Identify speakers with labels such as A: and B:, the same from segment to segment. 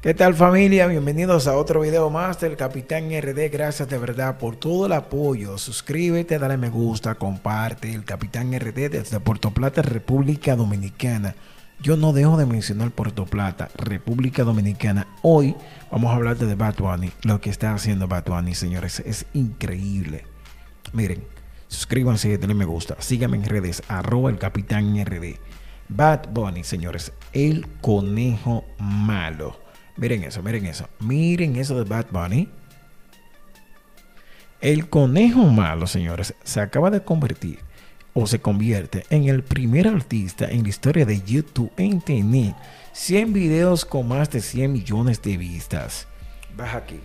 A: ¿Qué tal familia? Bienvenidos a otro video más del Capitán RD. Gracias de verdad por todo el apoyo. Suscríbete, dale me gusta, comparte. El Capitán RD desde Puerto Plata, República Dominicana. Yo no dejo de mencionar Puerto Plata, República Dominicana. Hoy vamos a hablar de Bad Bunny. Lo que está haciendo Bad Bunny, señores, es increíble. Miren, suscríbanse, denle me gusta. Síganme en redes, arroba el Capitán RD. Bad Bunny, señores, el conejo malo. Miren eso, miren eso. Miren eso de Bad Bunny. El conejo malo, señores, se acaba de convertir o se convierte en el primer artista en la historia de YouTube en tener 100 videos con más de 100 millones de vistas. Baja aquí.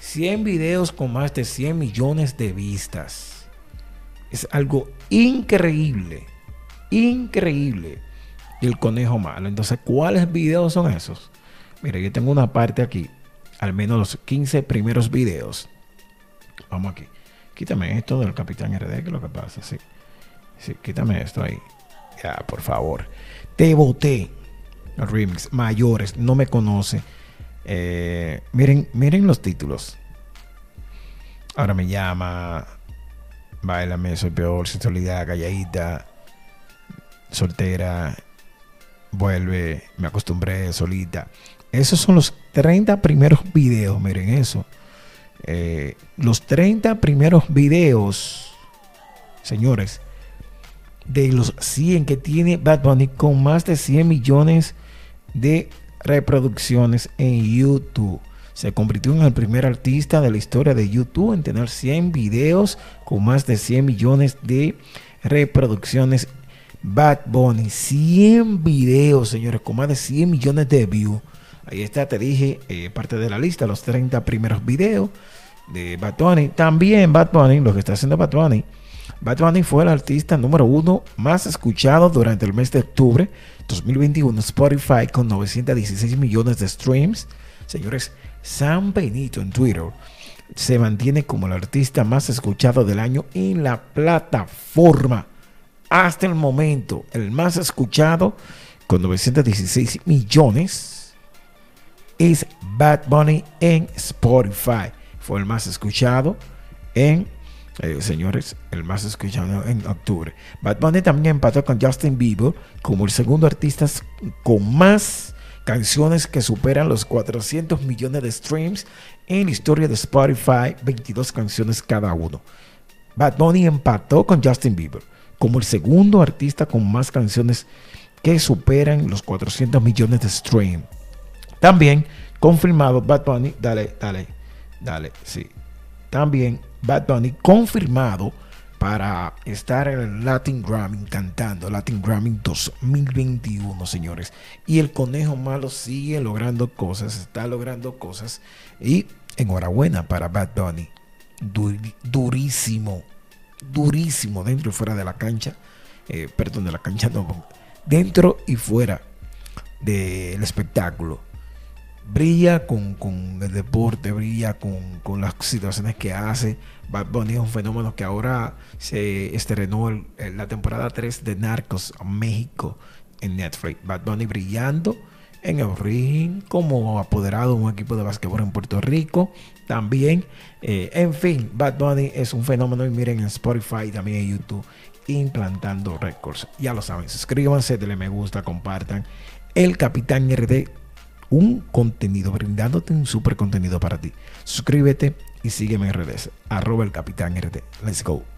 A: 100 videos con más de 100 millones de vistas. Es algo increíble. Increíble. El conejo malo. Entonces, ¿cuáles videos son esos? Mira, yo tengo una parte aquí, al menos los 15 primeros videos. Vamos aquí. Quítame esto del Capitán RD, que es lo que pasa, sí. Sí, quítame esto ahí. Ya, por favor. Te voté. Remix, mayores, no me conoce. Eh, miren, miren los títulos. Ahora me llama. Bailame, soy peor, sensualidad, calladita, soltera, vuelve, me acostumbré solita. Esos son los 30 primeros videos, miren eso. Eh, los 30 primeros videos, señores, de los 100 que tiene Bad Bunny con más de 100 millones de reproducciones en YouTube. Se convirtió en el primer artista de la historia de YouTube en tener 100 videos con más de 100 millones de reproducciones. Bad Bunny, 100 videos, señores, con más de 100 millones de views. Ahí está, te dije, eh, parte de la lista, los 30 primeros videos de Bad Bunny. También Bad Bunny, lo que está haciendo Bad Bunny. Bad Bunny fue el artista número uno más escuchado durante el mes de octubre 2021 Spotify con 916 millones de streams. Señores, San Benito en Twitter se mantiene como el artista más escuchado del año en la plataforma. Hasta el momento, el más escuchado con 916 millones es Bad Bunny en Spotify. Fue el más escuchado en, eh, señores, el más escuchado en octubre. Bad Bunny también empató con Justin Bieber como el segundo artista con más canciones que superan los 400 millones de streams en la historia de Spotify, 22 canciones cada uno. Bad Bunny empató con Justin Bieber como el segundo artista con más canciones que superan los 400 millones de streams. También confirmado Bad Bunny, dale, dale, dale, sí. También Bad Bunny confirmado para estar en el Latin Grammy cantando, Latin Grammy 2021, señores. Y el conejo malo sigue logrando cosas, está logrando cosas. Y enhorabuena para Bad Bunny. durísimo, durísimo dentro y fuera de la cancha. Eh, perdón, de la cancha no, dentro y fuera del espectáculo brilla con, el deporte, brilla con, las situaciones que hace. Bad Bunny es un fenómeno que ahora se estrenó en la temporada 3 de Narcos México en Netflix. Bad Bunny brillando en el ring como apoderado de un equipo de básquetbol en Puerto Rico. También, eh, en fin, Bad Bunny es un fenómeno y miren en Spotify también en YouTube implantando récords. Ya lo saben, suscríbanse, denle me gusta, compartan. El Capitán RD un contenido, brindándote un super contenido para ti. Suscríbete y sígueme en redes. Arroba el Capitán RD. Let's go.